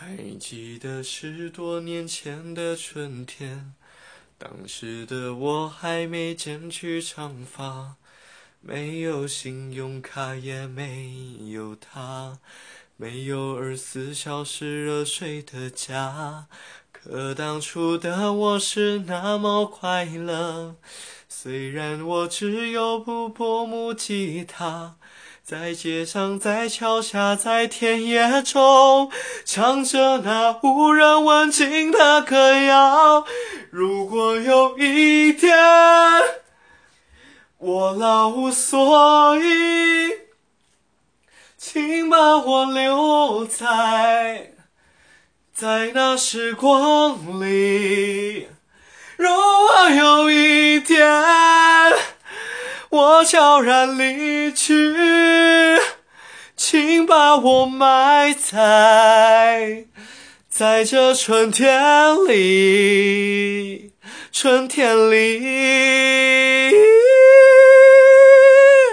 还记得十多年前的春天，当时的我还没剪去长发，没有信用卡也没有他，没有二十四小时热水的家。可当初的我是那么快乐，虽然我只有部破木吉他。在街上，在桥下，在田野中，唱着那无人问津的歌谣。如果有一天我老无所依，请把我留在在那时光里。我悄然离去，请把我埋在在这春天里，春天里。